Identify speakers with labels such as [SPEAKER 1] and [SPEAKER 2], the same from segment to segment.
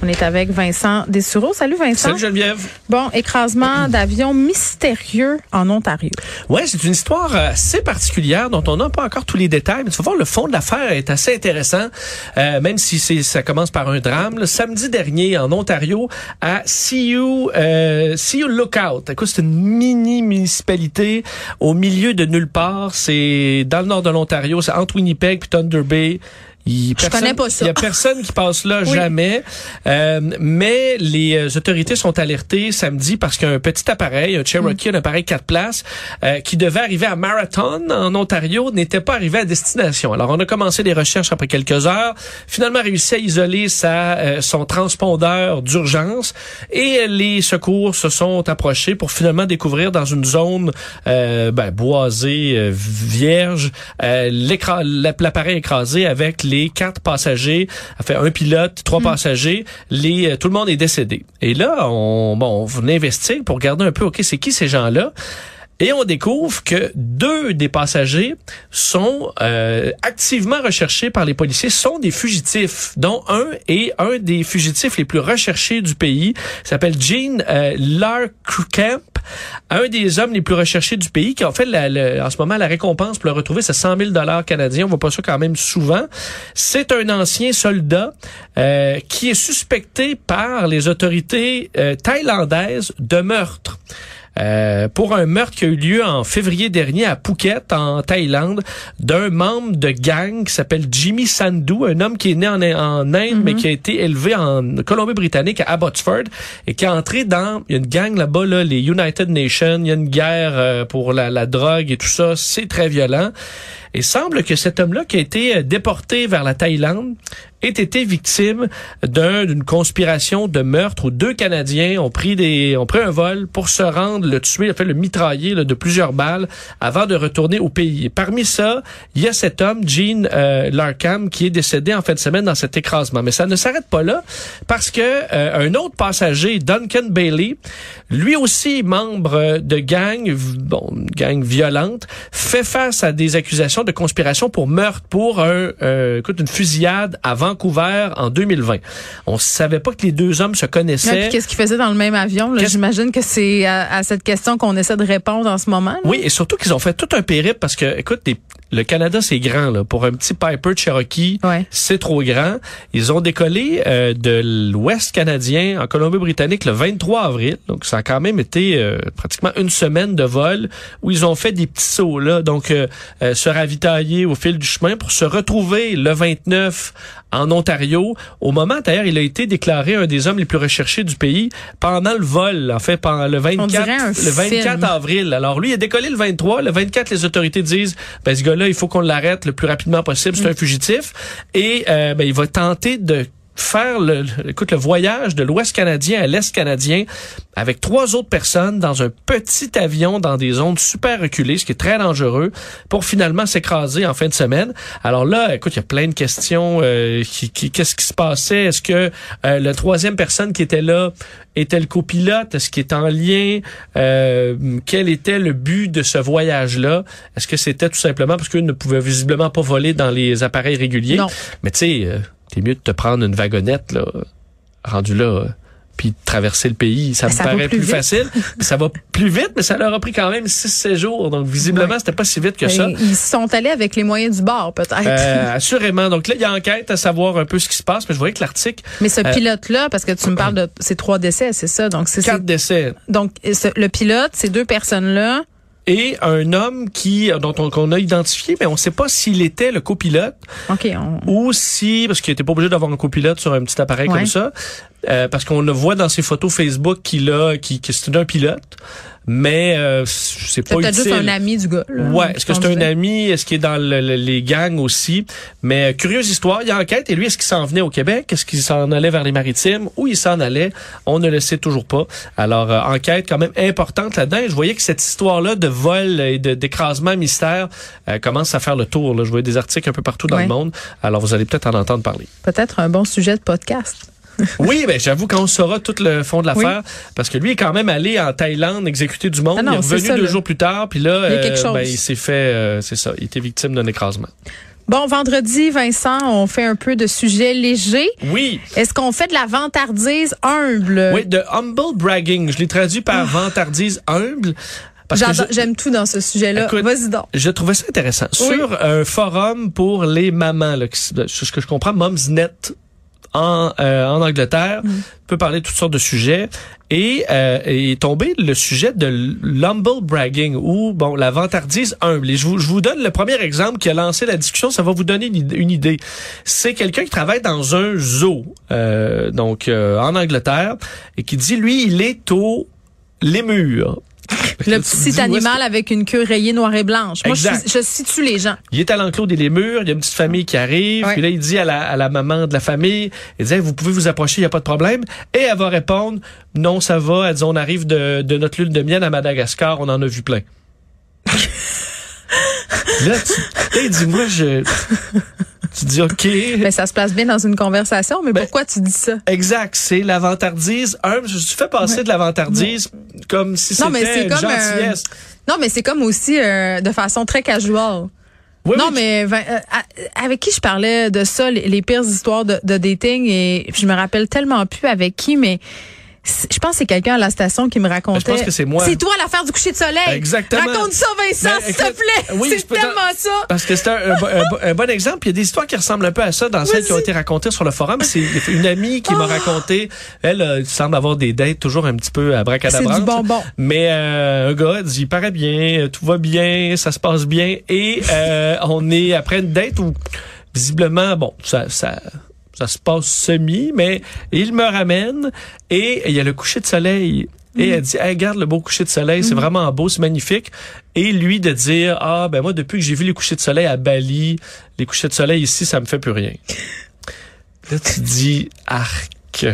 [SPEAKER 1] On est avec Vincent Dessureau. Salut Vincent.
[SPEAKER 2] Salut Geneviève.
[SPEAKER 1] Bon, écrasement d'avion mystérieux en Ontario.
[SPEAKER 2] Ouais, c'est une histoire assez particulière dont on n'a pas encore tous les détails, mais tu vas voir, le fond de l'affaire est assez intéressant, euh, même si c'est ça commence par un drame. Le samedi dernier, en Ontario, à CU, euh, CU Lookout. Écoute, c'est une mini-municipalité au milieu de nulle part. C'est dans le nord de l'Ontario, c'est entre Winnipeg puis Thunder Bay. Il,
[SPEAKER 1] Je connais pas ça.
[SPEAKER 2] Il y a personne qui passe là
[SPEAKER 1] Oui.
[SPEAKER 2] jamais. Euh, mais les euh, autorités sont alertées samedi parce qu'un petit appareil, un Cherokee, un appareil 4 places, euh, qui devait arriver à Marathon en Ontario, n'était pas arrivé à destination. Alors on a commencé les recherches après quelques heures. Finalement réussi à isoler sa euh, son transpondeur d'urgence et les secours se sont approchés pour finalement découvrir dans une zone euh, ben, boisée, euh, vierge, euh, l'appareil écrasé avec les quatre passagers, fait un pilote, trois passagers, les euh, tout le monde est décédé. Et là, on bon, on investigue pour regarder un peu, ok, c'est qui ces gens-là? Et on découvre que deux des passagers sont euh, activement recherchés par les policiers, sont des fugitifs, dont un est un des fugitifs les plus recherchés du pays, s'appelle Gene euh, Larkamp, un des hommes les plus recherchés du pays, qui en fait la- en ce moment la récompense pour le retrouver, c'est 100 000 dollars canadiens. On voit pas ça quand même souvent. C'est un ancien soldat euh, qui est suspecté par les autorités euh, thaïlandaises de meurtre. Euh, pour un meurtre qui a eu lieu en février dernier à Phuket, en Thaïlande, d'un membre de gang qui s'appelle Jimmy Sandhu, un homme qui est né en, en Inde, mais qui a été élevé en Colombie-Britannique, à Abbotsford, et qui est entré dans il y a une gang là-bas, là, les United Nations, il y a une guerre euh, pour la, la drogue et tout ça, c'est très violent. Et semble que cet homme-là qui a été euh, déporté vers la Thaïlande ait été victime d'un- d'une conspiration de meurtre où deux Canadiens ont pris des ont pris un vol pour se rendre le tuer, en fait le mitrailler là, de plusieurs balles avant de retourner au pays. Parmi ça, il y a cet homme Gene euh, Larkham qui est décédé en fin de semaine dans cet écrasement. Mais ça ne s'arrête pas là parce que euh, un autre passager, Duncan Bailey, lui aussi membre de gang, bon, gang violente, fait face à des accusations de conspiration pour meurtre pour un, euh, écoute, une fusillade à Vancouver en 2020. On savait pas que les deux hommes se connaissaient.
[SPEAKER 1] qu'est-ce qu'ils faisaient dans le même avion? J'imagine que c'est à, à cette question qu'on essaie de répondre en ce moment. là.
[SPEAKER 2] Oui, et surtout qu'ils ont fait tout un périple parce que, écoute, les- le Canada, c'est grand. Là. Pour un petit Piper Cherokee,
[SPEAKER 1] Ouais.
[SPEAKER 2] c'est trop grand. Ils ont décollé euh, de l'Ouest canadien en Colombie-Britannique le 23 avril. Donc, ça a quand même été euh, pratiquement une semaine de vol où ils ont fait des petits sauts, là. Donc, euh, se ravitailler au fil du chemin pour se retrouver le 29 en Ontario. Au moment, d'ailleurs, il a été déclaré un des hommes les plus recherchés du pays pendant le vol, en fait, pendant le 24,
[SPEAKER 1] dirait un
[SPEAKER 2] le 24
[SPEAKER 1] film.
[SPEAKER 2] avril. Alors, lui, il a décollé le 23. Le 24, les autorités disent, ben, ce gars-là, il faut qu'on l'arrête le plus rapidement possible. C'est un fugitif. Et, euh, ben, il va tenter de faire le, le- écoute, le voyage de l'Ouest canadien à l'Est canadien avec trois autres personnes dans un petit avion dans des zones super reculées, ce qui est très dangereux, pour finalement s'écraser en fin de semaine. Alors là, écoute, il y a plein de questions. euh, qui, qui- Qu'est-ce qui se passait? Est-ce que euh, la troisième personne qui était là était le copilote? Est-ce qu'il est en lien? Euh, quel était le but de ce voyage-là? Est-ce que c'était tout simplement parce qu'eux ne pouvaient visiblement pas voler dans les appareils réguliers?
[SPEAKER 1] Non.
[SPEAKER 2] Mais tu sais, euh, t'es mieux de te prendre une wagonnette, là, rendu là, puis de traverser le pays. Ça me
[SPEAKER 1] Ça va
[SPEAKER 2] paraît
[SPEAKER 1] plus
[SPEAKER 2] plus, facile. ça va plus vite, mais ça leur a pris quand même 6 jours. Donc, visiblement,
[SPEAKER 1] Ouais.
[SPEAKER 2] c'était pas si vite que ça.
[SPEAKER 1] Mais Ils sont allés avec les moyens du bord, peut-être.
[SPEAKER 2] Euh, assurément. Donc là, il y a enquête à savoir un peu ce qui se passe, mais je voyais que l'article,
[SPEAKER 1] Mais ce
[SPEAKER 2] euh,
[SPEAKER 1] pilote-là, parce que tu me parles de ces trois décès, c'est ça? Donc, c'est
[SPEAKER 2] quatre décès.
[SPEAKER 1] donc ce- le pilote, ces deux personnes-là.
[SPEAKER 2] Et un homme qui, dont on, qu'on a identifié, mais on ne sait pas s'il était le copilote
[SPEAKER 1] OK, on,
[SPEAKER 2] ou si, parce qu'il était pas obligé d'avoir un copilote sur un petit appareil
[SPEAKER 1] Ouais.
[SPEAKER 2] comme ça, euh, parce qu'on le voit dans ses photos Facebook qu'il a, qui, c'est un pilote, mais euh, c'est
[SPEAKER 1] c'est
[SPEAKER 2] pas utile.
[SPEAKER 1] juste un ami du gars. là,
[SPEAKER 2] Ouais, est-ce que
[SPEAKER 1] qui
[SPEAKER 2] c'est un ami? Est-ce qu'il est dans le- le- les gangs aussi? Mais euh, curieuse histoire, il y a enquête. Et lui, est-ce qu'il s'en venait au Québec? Est-ce qu'il s'en allait vers les maritimes? Où il s'en allait? On ne le sait toujours pas. Alors, euh, enquête quand même importante là-dedans. Je voyais que cette histoire-là de vol et d'écrasement mystère euh, commence à faire le tour. Là. Je voyais des articles un peu partout dans
[SPEAKER 1] Ouais.
[SPEAKER 2] le monde. Alors, vous allez peut-être en entendre parler.
[SPEAKER 1] Peut-être un bon sujet de podcast.
[SPEAKER 2] Oui, ben j'avoue quand on saura tout le fond de l'affaire, parce que lui est quand même allé en Thaïlande exécuter du monde.
[SPEAKER 1] Ah non,
[SPEAKER 2] il est revenu
[SPEAKER 1] ça,
[SPEAKER 2] deux
[SPEAKER 1] là.
[SPEAKER 2] jours plus tard, puis là,
[SPEAKER 1] Il
[SPEAKER 2] euh, ben, il s'est fait, euh, c'est ça, il était victime d'un écrasement.
[SPEAKER 1] Bon, vendredi, Vincent, on fait un peu de sujets légers.
[SPEAKER 2] Oui.
[SPEAKER 1] Est-ce qu'on fait de la vantardise humble?
[SPEAKER 2] Oui, de humble bragging. Je l'ai traduit par vantardise humble.
[SPEAKER 1] J'aime tout dans ce sujet-là. Vas-y donc.
[SPEAKER 2] Je trouvais ça intéressant.
[SPEAKER 1] Oui.
[SPEAKER 2] Sur un forum pour les mamans, là, ce que je comprends, Momsnet en, euh, en Angleterre,
[SPEAKER 1] Mm.
[SPEAKER 2] peut parler de toutes sortes de sujets. Et euh, est tombé le sujet de l'humble bragging ou bon la vantardise humble. Et je vous, je vous donne le premier exemple qui a lancé la discussion. Ça va vous donner une, id- une idée. C'est quelqu'un qui travaille dans un zoo, euh, donc euh, en Angleterre, et qui dit lui il est au lémur.
[SPEAKER 1] Le petit animal avec une queue rayée noire et blanche. Moi, je, je situe les gens.
[SPEAKER 2] Il est à l'enclos des lémurs, il y a une petite famille qui arrive,
[SPEAKER 1] Ouais.
[SPEAKER 2] puis là il dit à la, à la maman de la famille, il dit Hey, vous pouvez vous approcher, il y a pas de problème, et elle va répondre non ça va, elle dit on arrive de, de notre lune de miel à Madagascar, on en a vu plein. Là tu hey, dis-moi je tu dis OK.
[SPEAKER 1] Mais ça se place bien dans une conversation. Mais
[SPEAKER 2] Ben,
[SPEAKER 1] pourquoi tu dis ça?
[SPEAKER 2] Exact, c'est l'avantardise. Un, je suis fait passer de l'avantardise comme si c'était une
[SPEAKER 1] comme,
[SPEAKER 2] gentillesse.
[SPEAKER 1] Non, mais c'est comme aussi euh, de façon très casual.
[SPEAKER 2] Oui,
[SPEAKER 1] non,
[SPEAKER 2] oui,
[SPEAKER 1] mais euh, avec qui je parlais de ça, les, les pires histoires de, de dating, et je me rappelle tellement plus avec qui, mais je pense que c'est quelqu'un à la station qui me racontait.
[SPEAKER 2] Ben, Je pense que c'est moi.
[SPEAKER 1] C'est toi l'affaire du coucher de soleil.
[SPEAKER 2] Exactement.
[SPEAKER 1] Raconte ça, Vincent,
[SPEAKER 2] Ben,
[SPEAKER 1] s'il te plaît.
[SPEAKER 2] oui,
[SPEAKER 1] c'est tellement ça.
[SPEAKER 2] Parce que c'est un, un, bon- un bon- un bon exemple. Il y a des histoires qui ressemblent un peu à ça dans celles qui ont été racontées sur le forum. C'est une amie qui m'a
[SPEAKER 1] Oh.
[SPEAKER 2] raconté. Elle euh, semble avoir des dates toujours un petit peu à
[SPEAKER 1] C'est
[SPEAKER 2] bracadabrantes.
[SPEAKER 1] du bonbon.
[SPEAKER 2] Mais euh, un gars dit, il paraît bien, euh, tout va bien, ça se passe bien. Et euh, on est après une date où, visiblement, bon, ça... ça ça se passe semi, mais il me ramène et il y a le coucher de soleil. Et elle dit, hey, regarde le beau coucher de soleil, c'est vraiment beau, c'est magnifique. Et lui de dire, ah ben moi depuis que j'ai vu les couchers de soleil à Bali, les couchers de soleil ici, ça me fait plus rien. Là tu dis, arc.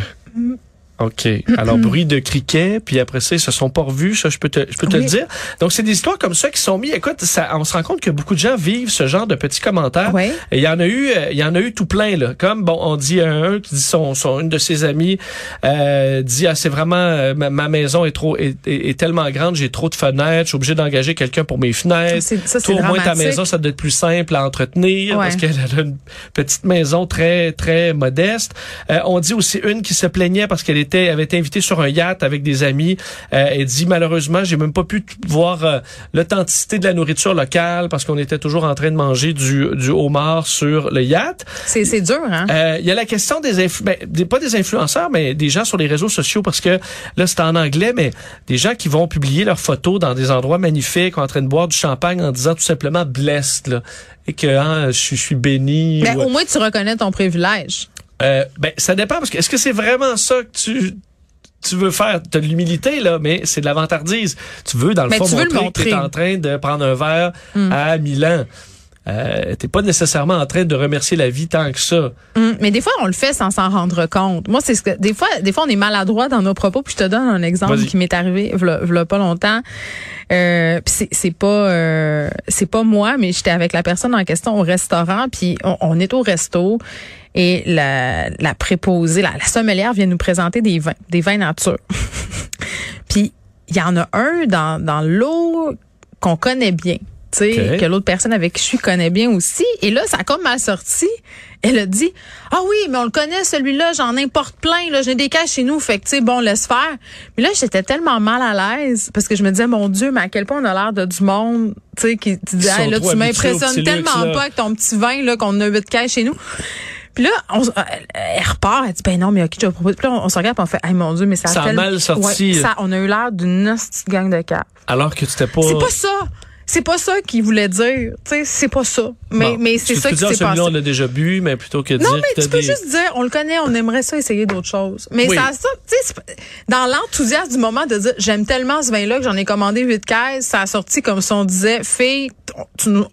[SPEAKER 2] OK. Alors, bruit de criquet, puis après ça, ils se sont pas revus, ça, je peux te, je peux te
[SPEAKER 1] Oui.
[SPEAKER 2] le dire. Donc, c'est des histoires comme ça qui sont mis. Écoute, ça, on se rend compte que beaucoup de gens vivent ce genre de petits commentaires.
[SPEAKER 1] Ouais.
[SPEAKER 2] Et il y en a eu, euh, il y en a eu tout plein là. Comme bon, on dit un, un qui dit son, son une de ses amies euh, dit ah c'est vraiment euh, ma, ma maison est trop est, est- est tellement grande, j'ai trop de fenêtres, je suis obligé d'engager quelqu'un pour mes fenêtres.
[SPEAKER 1] Ça, c'est
[SPEAKER 2] Toi, au moins ta maison, ça doit être plus simple à entretenir
[SPEAKER 1] Ouais.
[SPEAKER 2] parce qu'elle a une petite maison très très modeste. Euh, on dit aussi une qui se plaignait parce qu'elle était avait été invitée sur un yacht avec des amis. Euh, elle dit malheureusement, j'ai même pas pu voir euh, l'authenticité de la nourriture locale parce qu'on était toujours en train de manger du du homard sur le yacht.
[SPEAKER 1] C'est c'est dur, hein?
[SPEAKER 2] Euh, Il y a la question des, influ- ben, des pas des influenceurs, mais des gens sur les réseaux sociaux parce que là c'est en anglais, mais des gens qui vont publier leurs photos dans des endroits magnifiques, en train de boire du champagne, en disant tout simplement blessed là, et que hein, je, suis- je suis béni.
[SPEAKER 1] Mais
[SPEAKER 2] ou-
[SPEAKER 1] au moins, tu reconnais ton privilège.
[SPEAKER 2] Euh, ben ça dépend parce que est-ce que c'est vraiment ça que tu tu veux faire, t'as de l'humilité là, mais c'est de la vantardise. Tu veux dans le
[SPEAKER 1] Mais
[SPEAKER 2] fond
[SPEAKER 1] tu veux le
[SPEAKER 2] montrer, que
[SPEAKER 1] montrer. Hmm.
[SPEAKER 2] en train de prendre un verre à Milan. Euh, t'es pas nécessairement en train de remercier la vie tant que ça.
[SPEAKER 1] Hum, mais des fois, on le fait sans s'en rendre compte. Moi, c'est ce que des fois, des fois, on est maladroit dans nos propos. Puis je te donne un exemple qui m'est arrivé, v'là, v'là pas longtemps. Euh, puis c'est, c'est pas, euh, c'est pas moi, mais j'étais avec la personne en question au restaurant. Puis on, on est au resto et la, la préposée, la, la sommelière vient nous présenter des vins, des vins nature. puis il y en a un dans dans l'eau qu'on connaît bien. Tu sais,
[SPEAKER 2] Ok.
[SPEAKER 1] que l'autre personne avec qui je suis connaît bien aussi. Et là, ça a comme mal sorti. Elle a dit, ah oui, mais on le connaît, celui-là, j'en importe plein, là, j'ai des cas chez nous, fait que, tu sais, bon, laisse faire. Mais là, j'étais tellement mal à l'aise, parce que je me disais, mon Dieu, mais à quel point on a l'air de du monde, tu sais, qui
[SPEAKER 2] Qui sont
[SPEAKER 1] Hey, là, tu m'impressionnes tellement
[SPEAKER 2] luxe,
[SPEAKER 1] pas avec ton petit vin, là, qu'on a huit caisses chez nous. Puis là, on, s- elle, repart, elle dit, ben non, mais ok, je vais proposer. Puis là, on, on se regarde, puis on fait, hey, mon Dieu, mais ça,
[SPEAKER 2] Ça a mal sorti.
[SPEAKER 1] Ouais, ça, on a eu l'air d'une petite gang de cas.
[SPEAKER 2] Alors que tu t'es pas.
[SPEAKER 1] C'est pas ça. C'est pas ça qu'il voulait dire. Tu sais, c'est pas ça. Mais,
[SPEAKER 2] Bon,
[SPEAKER 1] mais c'est ça qui
[SPEAKER 2] dire,
[SPEAKER 1] s'est
[SPEAKER 2] celui-là,
[SPEAKER 1] passé.
[SPEAKER 2] on l'a déjà bu, mais plutôt que de
[SPEAKER 1] Non,
[SPEAKER 2] dire
[SPEAKER 1] mais
[SPEAKER 2] que
[SPEAKER 1] tu peux
[SPEAKER 2] des...
[SPEAKER 1] juste dire, on le connaît, on aimerait ça essayer d'autres choses. Mais
[SPEAKER 2] Oui.
[SPEAKER 1] ça, ça, tu sais, dans l'enthousiasme du moment de dire, j'aime tellement ce vin-là que j'en ai commandé huit caisses, ça a sorti comme si on disait, fille, tu nous,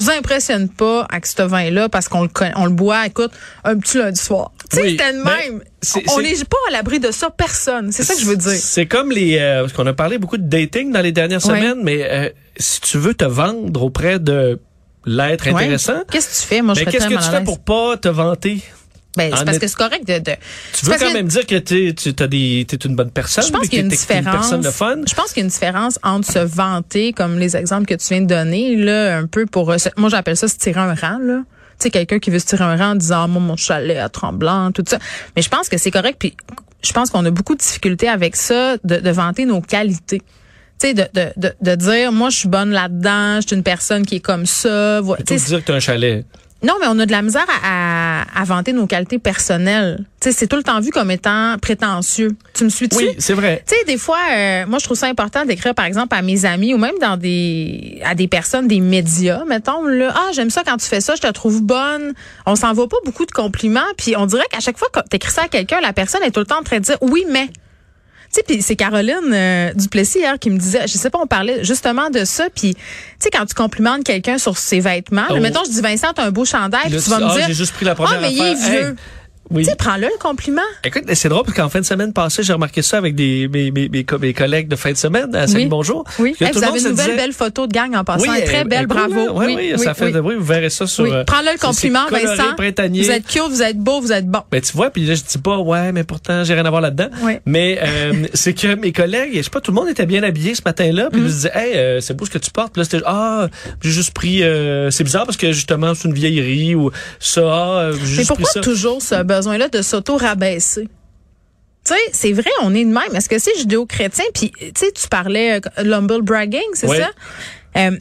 [SPEAKER 1] nous impressionnes pas avec ce vin-là parce qu'on le, connaît- on le boit, écoute, un petit lundi soir. Tu sais,
[SPEAKER 2] Oui,
[SPEAKER 1] c'était
[SPEAKER 2] ben,
[SPEAKER 1] même.
[SPEAKER 2] c'est-
[SPEAKER 1] on n'est pas à l'abri de ça, personne. C'est ça que je veux dire.
[SPEAKER 2] C'est comme les... Euh, parce qu'on a parlé beaucoup de dating dans les dernières semaines, mais euh, si tu veux te vendre auprès de l'être
[SPEAKER 1] Ouais.
[SPEAKER 2] intéressant,
[SPEAKER 1] Qu'est-ce que tu fais? Moi, je
[SPEAKER 2] mais
[SPEAKER 1] serais
[SPEAKER 2] qu'est-ce que tu fais pour pas te vanter?
[SPEAKER 1] Ben,
[SPEAKER 2] en
[SPEAKER 1] c'est parce que c'est correct de, de
[SPEAKER 2] Tu veux quand
[SPEAKER 1] que-
[SPEAKER 2] même dire que tu t'as des, t'es une bonne personne,
[SPEAKER 1] Je pense qu'il y a une différence.
[SPEAKER 2] personne de fun.
[SPEAKER 1] Je pense qu'il y a une différence entre se vanter, comme les exemples que tu viens de donner, là, un peu pour. euh, Moi, j'appelle ça se tirer un rang, là. Tu sais, quelqu'un qui veut se tirer un rang en disant, ah, moi, mon chalet à Tremblant, tout ça. Mais je pense que c'est correct. Puis je pense qu'on a beaucoup de difficultés avec ça, de, de vanter nos qualités. Sais, de, de, de, de, dire, moi, je suis bonne là-dedans, je suis une personne qui est comme ça.
[SPEAKER 2] Tu dire que tu as un chalet.
[SPEAKER 1] Non, mais on a de la misère à, à, vanter nos qualités personnelles. Tu sais, c'est tout le temps vu comme étant prétentieux. Tu me suis-tu?
[SPEAKER 2] Oui, c'est vrai.
[SPEAKER 1] Tu sais, des fois, euh, moi, je trouve ça important d'écrire, par exemple, à mes amis ou même dans des, à des personnes, des médias, mettons, là, ah, j'aime ça quand tu fais ça, je te trouve bonne. On s'en va pas beaucoup de compliments, puis on dirait qu'à chaque fois que t'écris ça à quelqu'un, la personne est tout le temps en train de dire, oui, mais. Sais, c'est Caroline euh, Duplessis hier qui me disait, je sais pas, on parlait justement de ça, puis tu sais quand tu complimentes quelqu'un sur ses vêtements, oh. mettons je dis Vincent, t'as un beau chandail, puis tu vas me
[SPEAKER 2] ah,
[SPEAKER 1] dire,
[SPEAKER 2] j'ai juste pris la première
[SPEAKER 1] ah mais il est vieux.
[SPEAKER 2] Oui.
[SPEAKER 1] Tu sais, prends-le le compliment.
[SPEAKER 2] Écoute, c'est drôle parce qu'en fin de semaine passée, j'ai remarqué ça avec des mes, mes, mes, mes, collègues de fin de semaine à Salut Bonjour.
[SPEAKER 1] Oui. Hey, vous avez une nouvelle belle photo de gang en passant. Oui, très belle, bravo.
[SPEAKER 2] Oui, oui, ça fait de bruit. Vous verrez ça sur. Oui.
[SPEAKER 1] Euh, prends-le le compliment, Vincent.
[SPEAKER 2] Printanier.
[SPEAKER 1] Vous êtes cute, vous êtes beau, vous êtes bon.
[SPEAKER 2] Ben tu vois, puis là je dis pas ouais, mais pourtant j'ai rien à voir là-dedans.
[SPEAKER 1] Oui.
[SPEAKER 2] Mais euh, c'est que mes collègues, je sais pas, tout le monde était bien habillé ce matin-là, puis ils me mm. disaient hey, euh, c'est beau ce que tu portes. Puis là c'était ah, j'ai juste pris. Euh, c'est bizarre parce que justement c'est une vieillerie ou ça. Ah,
[SPEAKER 1] mais pourquoi toujours ce besoin-là de s'auto rabaisser. Tu sais, c'est vrai, on est de même. Est-ce que c'est judéo-chrétien? Puis, tu sais, tu parlais euh, l'humble bragging, c'est ça? Euh,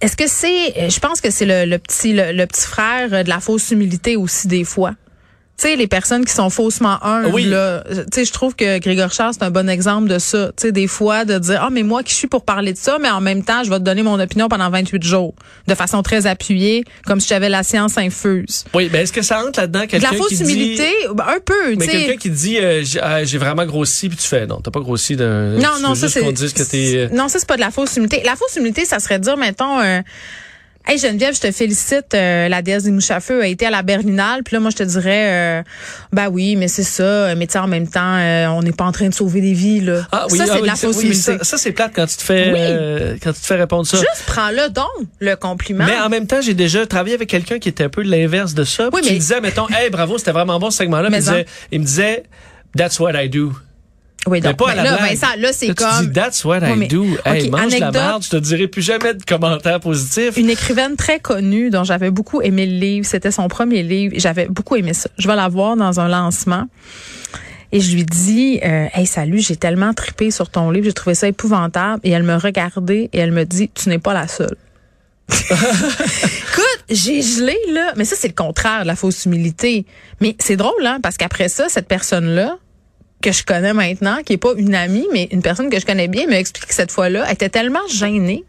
[SPEAKER 1] est-ce que c'est, je pense que c'est le, petit, le, petit frère de la fausse humilité aussi des fois tu sais les personnes qui sont faussement humbles oui. là tu sais je trouve que Grégor Charles c'est un bon exemple de ça tu sais des fois de dire ah mais moi qui suis pour parler de ça mais en même temps je vais te donner mon opinion pendant 28 jours de façon très appuyée comme si j'avais la science infuse.
[SPEAKER 2] Oui, mais est-ce que ça entre là-dedans quelqu'un
[SPEAKER 1] qui La fausse humilité ben, un peu,
[SPEAKER 2] Mais quelqu'un qui dit euh, ah, j'ai vraiment grossi puis tu fais non, t'as pas grossi de
[SPEAKER 1] Non non, ça c'est
[SPEAKER 2] euh,
[SPEAKER 1] Non, ça c'est pas de la fausse humilité. La fausse humilité, ça serait dire mettons euh, Hey Geneviève, je te félicite. Euh, la déesse des mouches à feu a été à la Berlinale. Puis là, moi, je te dirais, euh, bah oui, mais c'est ça. Mais tu en même temps, euh, on n'est pas en train de sauver des vies là.
[SPEAKER 2] Ah, oui,
[SPEAKER 1] ça,
[SPEAKER 2] c'est
[SPEAKER 1] de la fausse
[SPEAKER 2] oui, Ça, ça c'est plate quand tu te fais, euh, quand tu te fais répondre ça.
[SPEAKER 1] Juste prends-le donc, le compliment.
[SPEAKER 2] Mais en même temps, j'ai déjà travaillé avec quelqu'un qui était un peu l'inverse de ça. Oui, mais... Qui me disait, mettons, hey, bravo, c'était vraiment bon ce segment-là. il, disait, il me disait, that's what I do.
[SPEAKER 1] Oui, donc, pas ben là, Vincent, là, c'est comme. Tu
[SPEAKER 2] dis, that's what I do. Hey, mange la merde, je te dirai plus jamais de commentaires positifs.
[SPEAKER 1] Une écrivaine très connue dont j'avais beaucoup aimé le livre. C'était son premier livre. J'avais beaucoup aimé ça. Je vais la voir dans un lancement. Et je lui dis, euh, hey, salut, j'ai tellement tripé sur ton livre, j'ai trouvé ça épouvantable. Et elle me regardait et elle me dit, tu n'es pas la seule. Écoute, j'ai gelé, là. Mais ça, c'est le contraire de la fausse humilité. Mais c'est drôle, hein, parce qu'après ça, cette personne-là, que je connais maintenant, qui est pas une amie, mais une personne que je connais bien, me explique que cette fois-là, elle était tellement gênée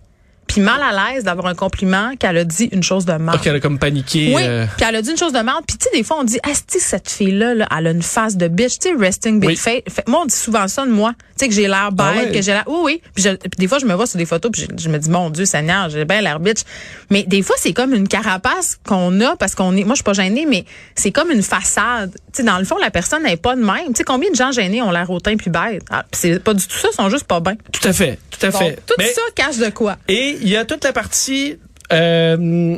[SPEAKER 1] puis mal à l'aise d'avoir un compliment qu'elle a dit une chose de mal.
[SPEAKER 2] qu'elle a comme paniqué.
[SPEAKER 1] Oui, euh... puis elle a dit une chose de mal. Puis tu sais, des fois, on dit, ah, cette fille-là, là, elle a une face de bitch. Tu sais, resting bitch face. Moi, on dit souvent ça de moi. Tu sais, que j'ai l'air bête, ah que j'ai l'air... Oui, oui. Puis, des fois, je me vois sur des photos, puis je, me dis, mon Dieu, Seigneur, j'ai bien l'air bitch. Mais des fois, c'est comme une carapace qu'on a parce qu'on est... Moi, je suis pas gênée, mais c'est comme une façade. Sais, dans le fond, la personne n'est pas de même. Tu sais, combien de gens gênés ont l'air hautain puis bête? Ah, c'est pas du tout ça, ils sont juste pas bien.
[SPEAKER 2] Tout à fait, tout à fait.
[SPEAKER 1] Tout ça cache de quoi?
[SPEAKER 2] Et il y a toute la partie euh,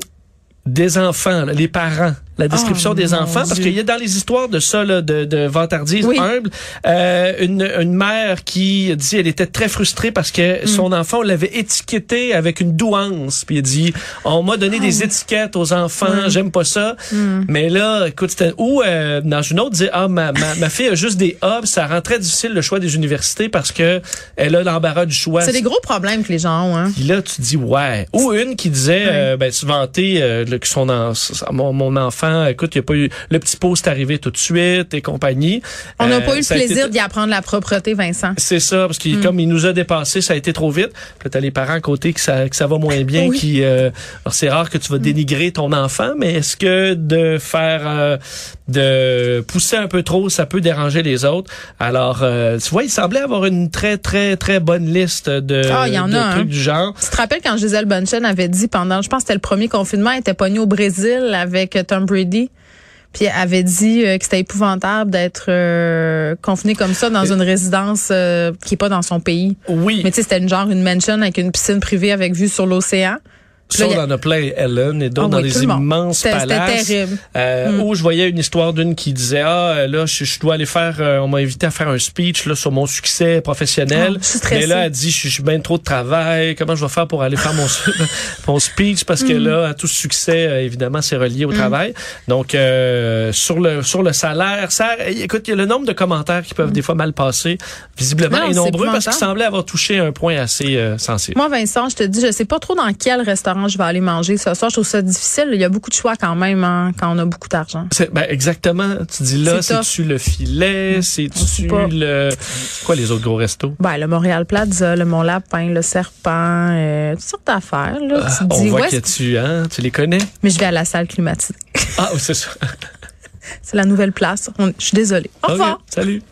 [SPEAKER 2] des enfants, les parents la description
[SPEAKER 1] oh,
[SPEAKER 2] des enfants, parce qu'il y a dans les histoires de ça, là, de, de vantardise humble, euh, une, une mère qui dit elle était très frustrée parce que mm. son enfant l'avait étiqueté avec une douance, puis elle dit on m'a donné des oh. étiquettes aux enfants, j'aime pas ça, mm. mais là, écoute, c'était ou euh, dans une autre dit ah ma, ma, ma, fille a juste des A, ça rend très difficile le choix des universités parce que elle a l'embarras du choix.
[SPEAKER 1] C'est des gros problèmes que les gens ont. Hein.
[SPEAKER 2] Puis là tu dis ouais, ou une qui disait euh, ben tu vantais euh, que son mon, mon enfant écoute, il n'y a pas eu le petit post arrivé tout de suite et compagnie.
[SPEAKER 1] On n'a pas eu le plaisir d'y apprendre la propreté, Vincent.
[SPEAKER 2] C'est ça, parce qu'il mm. comme il nous a dépassé, ça a été trop vite. Puis t'as les parents à côté que ça, que ça va moins bien, qui, euh, alors c'est rare que tu vas mm. dénigrer ton enfant, mais est-ce que de faire, euh, de pousser un peu trop, ça peut déranger les autres? Alors, euh, tu vois, il semblait avoir une très, très, très bonne liste de,
[SPEAKER 1] ah, y en a,
[SPEAKER 2] trucs du genre.
[SPEAKER 1] Tu te rappelles quand Gisèle Bunchen avait dit pendant, je pense que c'était le premier confinement, elle était pognée au Brésil avec Tom Brady. Puis elle avait dit euh, que c'était épouvantable d'être euh, confiné comme ça dans une résidence qui est pas dans son pays.
[SPEAKER 2] Oui.
[SPEAKER 1] Mais tu sais, c'était une genre une mansion avec une piscine privée avec vue sur l'océan.
[SPEAKER 2] Ça, on en a plein, Ellen, et d'autres
[SPEAKER 1] Ah
[SPEAKER 2] dans
[SPEAKER 1] oui,
[SPEAKER 2] des
[SPEAKER 1] le
[SPEAKER 2] immenses palaces.
[SPEAKER 1] terrible.
[SPEAKER 2] Euh,
[SPEAKER 1] Mm.
[SPEAKER 2] Où je voyais une histoire d'une qui disait ah là je, je dois aller faire euh, on m'a invité à faire un speech là sur mon succès professionnel
[SPEAKER 1] stressée.
[SPEAKER 2] mais là elle dit je, suis bien trop de travail comment je vais faire pour aller faire mon mon speech? Parce que
[SPEAKER 1] Mm.
[SPEAKER 2] là tout succès euh, évidemment c'est relié au travail donc euh, sur le sur le salaire ça écoute il y a le nombre de commentaires qui peuvent des fois mal passer visiblement
[SPEAKER 1] Mm. Non,
[SPEAKER 2] est nombreux parce qu'il
[SPEAKER 1] épouvantable.
[SPEAKER 2] semblait avoir touché un point assez euh, sensible
[SPEAKER 1] Moi, Vincent, je te dis, je sais pas trop dans quel restaurant je vais aller manger ce soir. Je trouve ça difficile. Il y a beaucoup de choix quand même hein, quand on a beaucoup d'argent.
[SPEAKER 2] Ben exactement. Tu dis là, c'est-tu le filet, c'est-tu le... quoi les autres gros restos?
[SPEAKER 1] Ben, le Montréal Plaza, le Mont Lapin, le Serpent, euh, toutes sortes d'affaires. Là.
[SPEAKER 2] Ah,
[SPEAKER 1] tu
[SPEAKER 2] on
[SPEAKER 1] dis,
[SPEAKER 2] voit
[SPEAKER 1] ouais,
[SPEAKER 2] que tu, hein, tu les connais?
[SPEAKER 1] mais je vais à la salle climatisée.
[SPEAKER 2] Ah, oui, c'est ça.
[SPEAKER 1] C'est la nouvelle place. On- je suis désolée. Au revoir.
[SPEAKER 2] Salut.